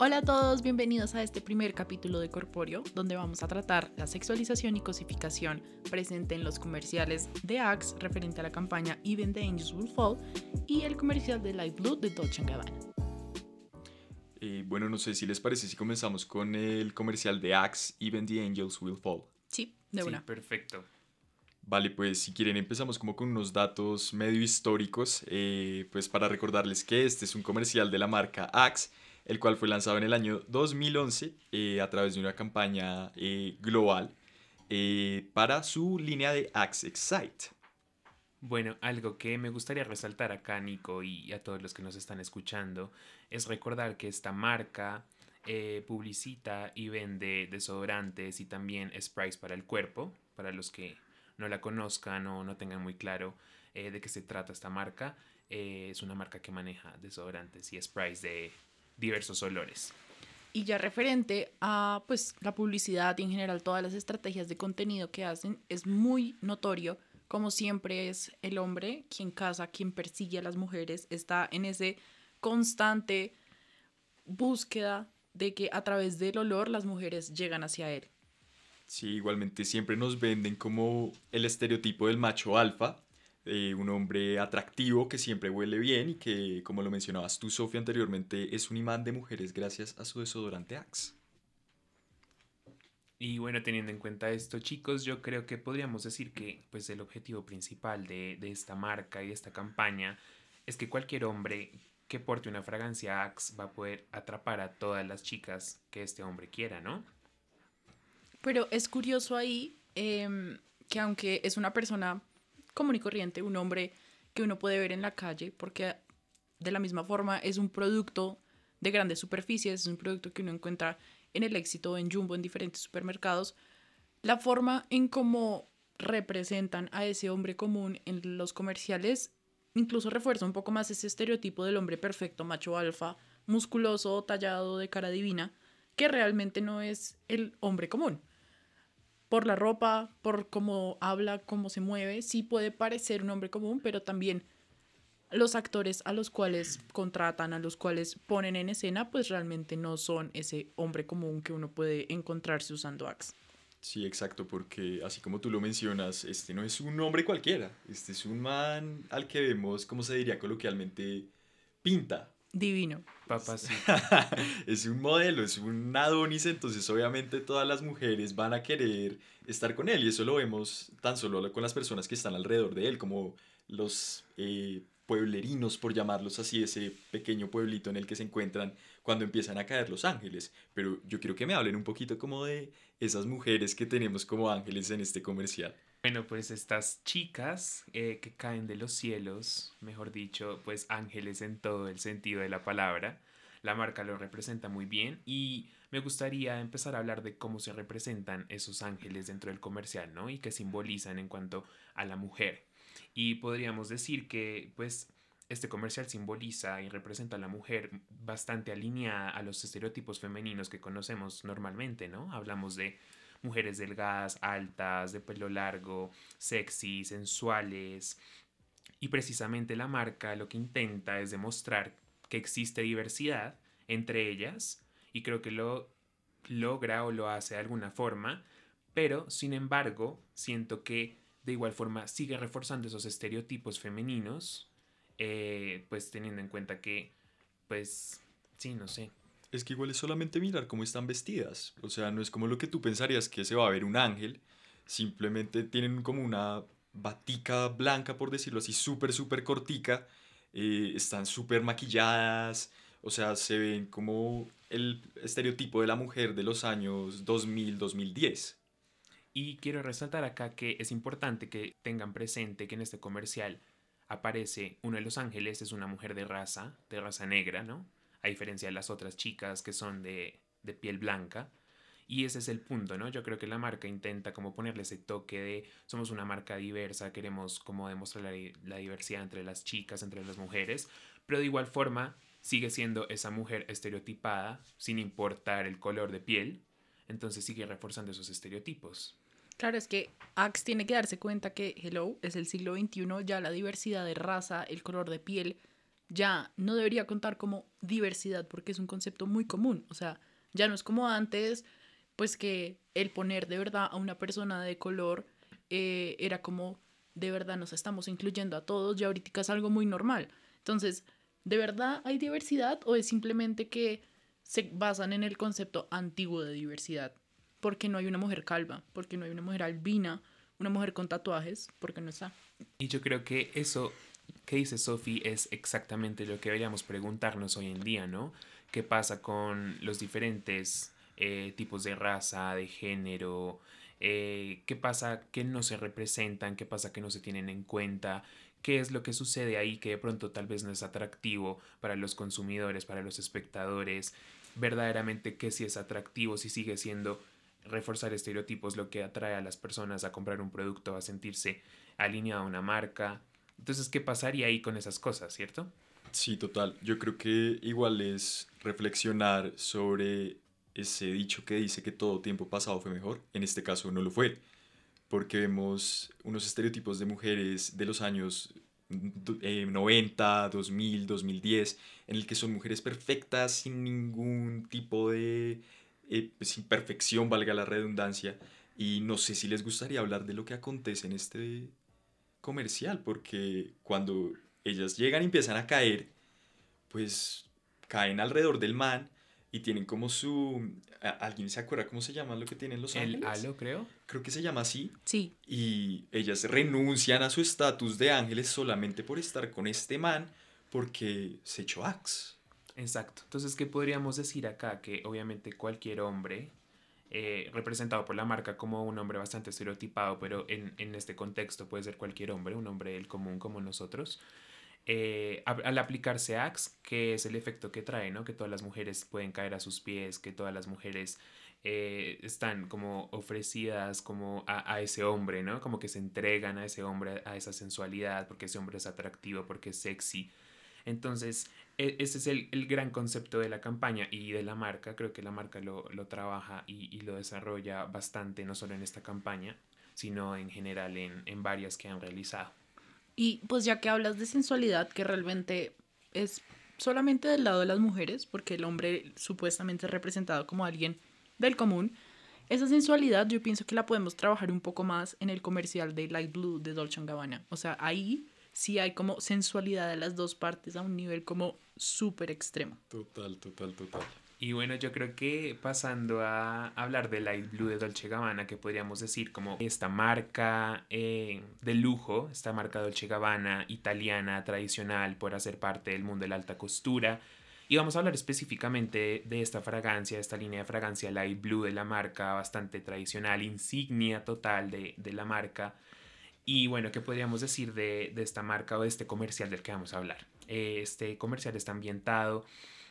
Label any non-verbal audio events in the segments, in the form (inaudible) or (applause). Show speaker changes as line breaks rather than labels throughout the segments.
Hola a todos, bienvenidos a este primer capítulo de Corpóreo, donde vamos a tratar la sexualización y cosificación presente en los comerciales de Axe referente a la campaña Even the Angels Will Fall y el comercial de Light Blue de Dolce Gabbana.
Eh, bueno, no sé si les parece si comenzamos con el comercial de Axe Even the Angels Will Fall.
Sí, de
Sí,
una.
perfecto.
Vale, pues si quieren empezamos como con unos datos medio históricos, eh, pues para recordarles que este es un comercial de la marca Axe, el cual fue lanzado en el año 2011 eh, a través de una campaña eh, global eh, para su línea de Axe Excite.
Bueno, algo que me gustaría resaltar acá, Nico, y a todos los que nos están escuchando, es recordar que esta marca publicita y vende desodorantes y también sprays para el cuerpo, para los que no la conozcan o no tengan muy claro de qué se trata esta marca. es una marca que maneja desodorantes y sprays de diversos olores.
Y ya referente a pues la publicidad y en general todas las estrategias de contenido que hacen, es muy notorio como siempre es el hombre quien caza, quien persigue a las mujeres, está en ese constante búsqueda de que a través del olor las mujeres llegan hacia él.
Sí, igualmente siempre nos venden como el estereotipo del macho alfa, eh, un hombre atractivo que siempre huele bien y que, como lo mencionabas tú, Sofía, anteriormente, es un imán de mujeres gracias a su desodorante Axe.
Y bueno, teniendo en cuenta esto, chicos, yo creo que podríamos decir que pues el objetivo principal de, de esta marca y de esta campaña es que cualquier hombre que porte una fragancia Axe va a poder atrapar a todas las chicas que este hombre quiera, ¿no?
Pero es curioso ahí em, que aunque es una persona común y corriente, un hombre que uno puede ver en la calle, porque de la misma forma es un producto de grandes superficies, es un producto que uno encuentra en el éxito, en Jumbo, en diferentes supermercados, la forma en cómo representan a ese hombre común en los comerciales incluso refuerza un poco más ese estereotipo del hombre perfecto, macho alfa, musculoso, tallado, de cara divina, que realmente no es el hombre común. Por la ropa, por cómo habla, cómo se mueve, sí puede parecer un hombre común, pero también los actores a los cuales contratan, a los cuales ponen en escena, pues realmente no son ese hombre común que uno puede encontrarse usando Axe.
Sí, exacto, porque así como tú lo mencionas, este no es un hombre cualquiera, este es un man al que vemos, como se diría coloquialmente, pinta.
Divino.
Papacito. (laughs)
es un modelo, es un Adonis, entonces obviamente todas las mujeres van a querer estar con él y eso lo vemos tan solo con las personas que están alrededor de él, como los eh, pueblerinos, por llamarlos así, ese pequeño pueblito en el que se encuentran cuando empiezan a caer los ángeles. Pero yo quiero que me hablen un poquito como de esas mujeres que tenemos como ángeles en este comercial.
Bueno, pues estas chicas eh, que caen de los cielos, mejor dicho, pues ángeles en todo el sentido de la palabra, la marca lo representa muy bien y me gustaría empezar a hablar de cómo se representan esos ángeles dentro del comercial, ¿no? Y qué simbolizan en cuanto a la mujer. Y podríamos decir que, pues, este comercial simboliza y representa a la mujer bastante alineada a los estereotipos femeninos que conocemos normalmente, ¿no? Hablamos de mujeres delgadas, altas, de pelo largo, sexy, sensuales. Y precisamente la marca lo que intenta es demostrar que existe diversidad entre ellas y creo que lo logra o lo hace de alguna forma, pero sin embargo siento que de igual forma sigue reforzando esos estereotipos femeninos, eh, pues teniendo en cuenta que, pues, sí, no sé,
Es que igual es solamente mirar cómo están vestidas. O sea, no es como lo que tú pensarías que se va a ver un ángel. Simplemente tienen como una batica blanca, por decirlo así, súper, súper cortica. eh, están súper maquilladas. O sea, se ven como el estereotipo de la mujer de los años 2000, 2010.
Y quiero resaltar acá que es importante que tengan presente que en este comercial aparece uno de los ángeles, es una mujer de raza, de raza negra, ¿no? A diferencia de las otras chicas que son de, de piel blanca. Y ese es el punto, ¿no? Yo creo que la marca intenta como ponerle ese toque de somos una marca diversa, queremos como demostrar la, la diversidad entre las chicas, entre las mujeres, pero de igual forma sigue siendo esa mujer estereotipada sin importar el color de piel, entonces sigue reforzando esos estereotipos.
Claro, es que Axe tiene que darse cuenta que, hello, es el siglo XXI, ya la diversidad de raza, el color de piel, ya no debería contar como diversidad porque es un concepto muy común. O sea, ya no es como antes, pues que el poner de verdad a una persona de color eh, era como de verdad nos estamos incluyendo a todos y ahorita es algo muy normal. Entonces, ¿de verdad hay diversidad o es simplemente que se basan en el concepto antiguo de diversidad? Porque no hay una mujer calva, porque no hay una mujer albina, una mujer con tatuajes, porque no está.
Y yo creo que eso que dice Sophie es exactamente lo que deberíamos preguntarnos hoy en día, ¿no? ¿Qué pasa con los diferentes eh, tipos de raza, de género? Eh, ¿Qué pasa que no se representan? ¿Qué pasa que no se tienen en cuenta? ¿Qué es lo que sucede ahí que de pronto tal vez no es atractivo para los consumidores, para los espectadores? Verdaderamente, ¿qué si es atractivo? Si sigue siendo reforzar estereotipos lo que atrae a las personas a comprar un producto, a sentirse alineado a una marca. Entonces, ¿qué pasaría ahí con esas cosas, cierto?
Sí, total. Yo creo que igual es reflexionar sobre ese dicho que dice que todo tiempo pasado fue mejor. En este caso no lo fue, porque vemos unos estereotipos de mujeres de los años 90, 2000, 2010, en el que son mujeres perfectas, sin ningún tipo de eh, pues, imperfección, valga la redundancia. Y no sé si les gustaría hablar de lo que acontece en este comercial, porque cuando ellas llegan y empiezan a caer, pues caen alrededor del man y tienen como su... ¿Alguien se acuerda cómo se llama lo que tienen los
ángeles? El halo, creo.
Creo que se llama así.
Sí.
Y ellas renuncian a su estatus de ángeles solamente por estar con este man porque se echó axe.
Exacto. Entonces, ¿qué podríamos decir acá? Que obviamente cualquier hombre, eh, representado por la marca como un hombre bastante estereotipado, pero en, en, este contexto puede ser cualquier hombre, un hombre del común como nosotros, eh, al aplicarse Axe, que es el efecto que trae, ¿no? Que todas las mujeres pueden caer a sus pies, que todas las mujeres eh, están como ofrecidas como a, a, ese hombre, ¿no? Como que se entregan a ese hombre, a esa sensualidad, porque ese hombre es atractivo, porque es sexy. Entonces, e, ese es el, el gran concepto de la campaña y de la marca. Creo que la marca lo, lo trabaja y, y, lo desarrolla bastante, no solo en esta campaña, sino en general en, en varias que han realizado.
Y pues ya que hablas de sensualidad, que realmente es solamente del lado de las mujeres, porque el hombre supuestamente es representado como alguien del común, esa sensualidad yo pienso que la podemos trabajar un poco más en el comercial de Light Blue de Dolce Gabbana. O sea, ahí sí hay como sensualidad de las dos partes a un nivel como súper extremo.
Total, total, total.
Y bueno, yo creo que pasando a hablar de Light Blue de Dolce Gabbana, que podríamos decir como esta marca eh, de lujo, esta marca Dolce Gabbana italiana tradicional por hacer parte del mundo de la alta costura. Y vamos a hablar específicamente de esta fragancia, esta línea de fragancia Light Blue de la marca, bastante tradicional, insignia total de, de la marca. Y bueno, ¿qué podríamos decir de, de, esta marca o de este comercial del que vamos a hablar? Eh, este comercial está ambientado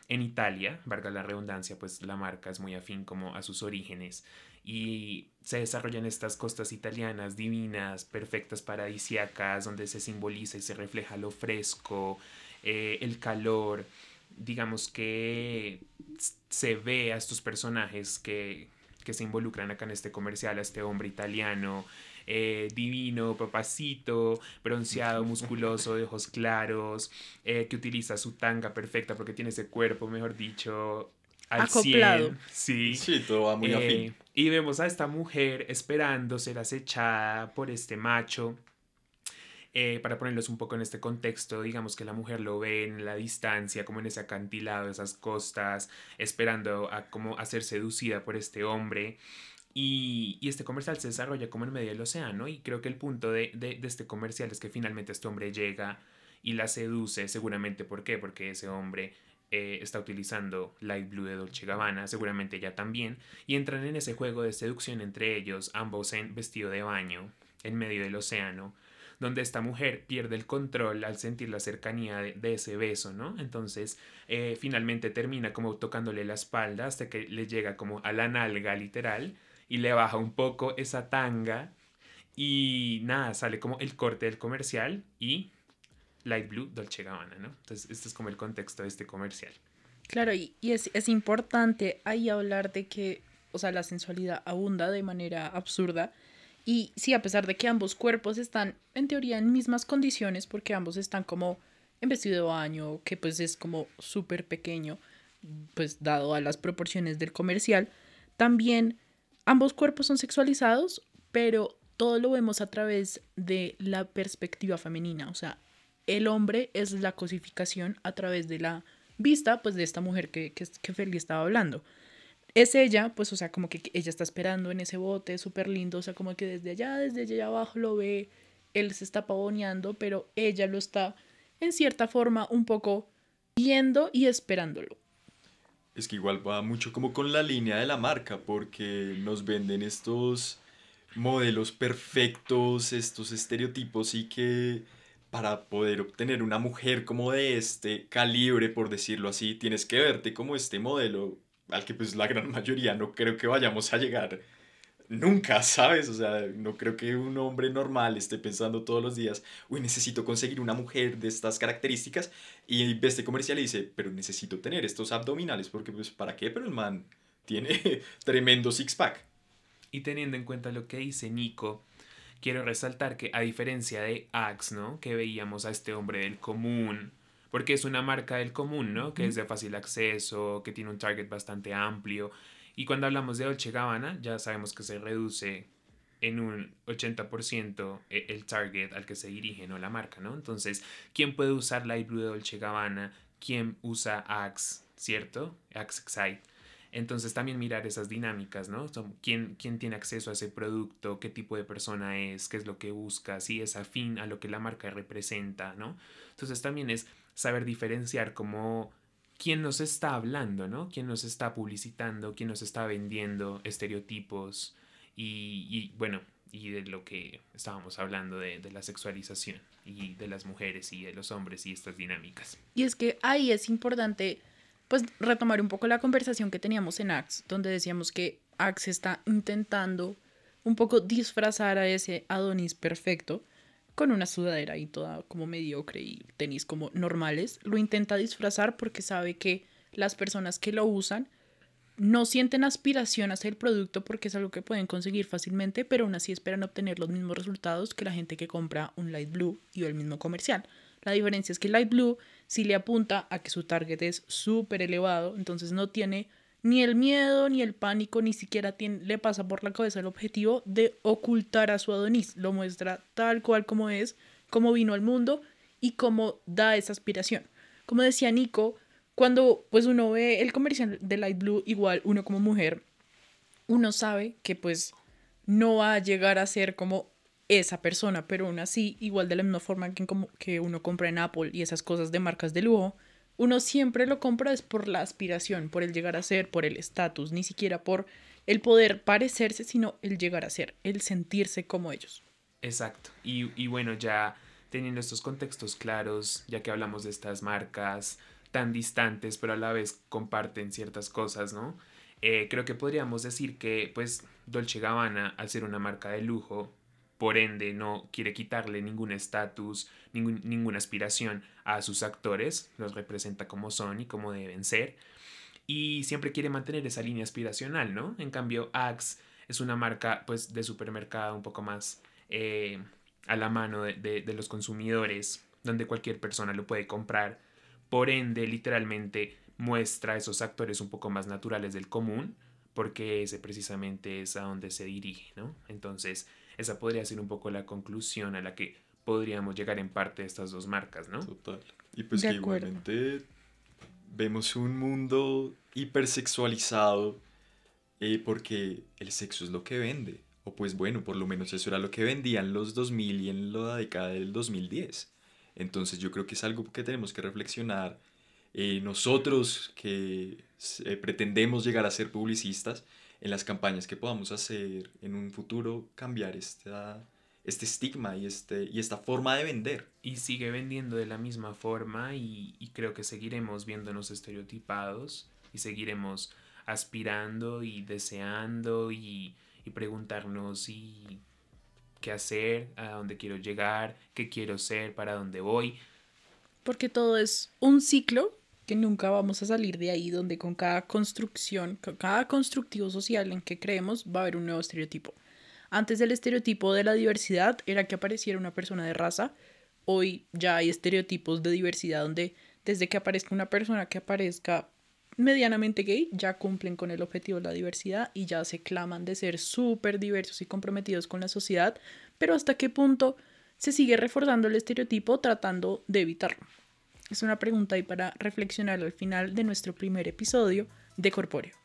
en Italia, valga la redundancia, pues la marca es muy afín como a sus orígenes y se desarrollan estas costas italianas divinas, perfectas, paradisiacas, donde se simboliza y se refleja lo fresco, eh, el calor, digamos que se ve a estos personajes que, que se involucran acá en este comercial, a este hombre italiano, eh, divino, papacito, bronceado, musculoso, de ojos claros, eh, que utiliza su tanga perfecta porque tiene ese cuerpo, mejor dicho, al Acoplado. Sí.
Sí, todo va muy afín.
Eh, y vemos a esta mujer esperando ser acechada por este macho. para ponerlos un poco en este contexto, digamos que la mujer lo ve en la distancia, como en ese acantilado, esas costas, esperando a como a ser seducida por este hombre. Y, y, este comercial se desarrolla como en medio del océano y creo que el punto de, este comercial es que finalmente este hombre llega y la seduce, seguramente, ¿por qué? Porque ese hombre eh, está utilizando Light Blue de Dolce Gabbana, seguramente ella también, y entran en ese juego de seducción entre ellos, ambos en vestido de baño, en medio del océano, donde esta mujer pierde el control al sentir la cercanía de, de ese beso, ¿no? Entonces, eh, finalmente termina como tocándole la espalda hasta que le llega como a la nalga literal y le baja un poco esa tanga y nada, sale como el corte del comercial y Light Blue Dolce Gabbana, ¿no? Entonces, este es como el contexto de este comercial.
Claro, y, es, es, importante ahí hablar de que, o sea, la sensualidad abunda de manera absurda. Y sí, a pesar de que ambos cuerpos están, en teoría, en mismas condiciones, porque ambos están como en vestido de baño, que pues es como súper pequeño, pues dado a las proporciones del comercial. También ambos cuerpos son sexualizados, pero todo lo vemos a través de la perspectiva femenina, o sea, el hombre es la cosificación a través de la vista, pues de esta mujer que, que, que Feli estaba hablando. Es ella, pues, o sea, como que ella está esperando en ese bote, súper lindo, o sea, como que desde allá, desde allá abajo lo ve, él se está pavoneando, pero ella lo está, en cierta forma, un poco viendo y esperándolo.
Es que igual va mucho como con la línea de la marca, porque nos venden estos modelos perfectos, estos estereotipos y que para poder obtener una mujer como de este calibre, por decirlo así, tienes que verte como este modelo al que pues la gran (laughs) mayoría no creo que vayamos a llegar nunca, (laughs) ¿sabes? O sea, no creo que un hombre normal esté pensando todos los días, uy, necesito conseguir una mujer de estas características y ve este comercial y dice, pero necesito tener estos abdominales porque pues ¿para qué? Pero el man tiene (laughs) tremendo six-pack.
Y teniendo en cuenta lo que dice Nico, quiero resaltar que a diferencia de Axe, ¿no? Que veíamos a este hombre del común, porque es una marca del común, ¿no? Que es de fácil acceso, que tiene un target bastante amplio. Y cuando hablamos de Dolce Gabbana, ya sabemos que se reduce en un 80% e, el target al que se dirige, ¿no? La marca, ¿no? Entonces, ¿quién puede usar Light Blue de Dolce Gabbana? ¿Quién usa Axe, cierto? Axe Excite. Entonces también mirar esas dinámicas, ¿no? ¿Quién, ¿Quién tiene acceso a ese producto? ¿Qué tipo de persona es? ¿Qué es lo que busca? Si es afín a lo que la marca representa, ¿no? Entonces también es saber diferenciar como quién nos está hablando, ¿no? Quién nos está publicitando, quién nos está vendiendo estereotipos y, bueno, y de lo que estábamos hablando de, de, la sexualización y de las mujeres y de los hombres y estas dinámicas.
Y es que ahí es importante pues retomar un poco la conversación que teníamos en Axe, donde decíamos que Axe está intentando un poco disfrazar a ese Adonis perfecto con una sudadera y toda como mediocre y tenis como normales. Lo intenta disfrazar porque sabe que las personas que lo usan no sienten aspiración hacia el producto porque es algo que pueden conseguir fácilmente, pero aún así esperan obtener los mismos resultados que la gente que compra un Light Blue y el mismo comercial. La diferencia es que Light Blue si le apunta a que su target es súper elevado, entonces no tiene ni el miedo, ni el pánico, ni siquiera le pasa por la cabeza el objetivo de ocultar a su Adonis. Lo muestra tal cual como es, como vino al mundo y cómo da esa aspiración. Como decía Nico, cuando pues uno ve el comercial de Light Blue, igual uno como mujer, uno sabe que pues no va a llegar a ser como esa persona, pero aún así, igual de la misma forma que, como, que uno compra en Apple y esas cosas de marcas de lujo, uno siempre lo compra es por la aspiración, por el llegar a ser, por el estatus, ni siquiera por el poder parecerse, sino el llegar a ser, el sentirse como ellos.
Exacto. Y, y bueno, ya teniendo estos contextos claros, ya que hablamos de estas marcas tan distantes, pero a la vez comparten ciertas cosas, ¿no? Eh, creo que podríamos decir que, pues, Dolce Gabbana, al ser una marca de lujo, por ende no quiere quitarle ningún estatus, ninguna aspiración a sus actores, los representa como son y como deben ser, y siempre quiere mantener esa línea aspiracional, ¿no? En cambio, Axe es una marca pues de supermercado un poco más eh, a la mano de, de los consumidores, donde cualquier persona lo puede comprar, por ende literalmente muestra esos actores un poco más naturales del común, porque ese precisamente es a donde se dirige, ¿no? Entonces, esa podría ser un poco la conclusión a la que podríamos llegar en parte de estas dos marcas, ¿no?
Total. Y pues que igualmente vemos un mundo hipersexualizado eh, porque el sexo es lo que vende. O pues bueno, por lo menos eso era lo que vendían los 2000 y en la década del 2010. Entonces yo creo que es algo que tenemos que reflexionar eh, nosotros que eh, pretendemos llegar a ser publicistas en las campañas que podamos hacer en un futuro, cambiar esta, este estigma y, este, y esta forma de vender.
Y sigue vendiendo de la misma forma y, y creo que seguiremos viéndonos estereotipados y seguiremos aspirando y deseando y, y preguntarnos y qué hacer, a dónde quiero llegar, qué quiero ser, para dónde voy.
Porque todo es un ciclo que nunca vamos a salir de ahí, donde con cada construcción, con cada constructivo social en que creemos, va a haber un nuevo estereotipo. Antes del estereotipo de la diversidad era que apareciera una persona de raza hoy ya hay estereotipos de diversidad donde desde que aparezca una persona que aparezca medianamente gay, ya cumplen con el objetivo de la diversidad y ya se claman de ser súper diversos y comprometidos con la sociedad, pero hasta qué punto se sigue reforzando el estereotipo tratando de evitarlo. Es una pregunta ahí para reflexionar al final de nuestro primer episodio de Corpóreo.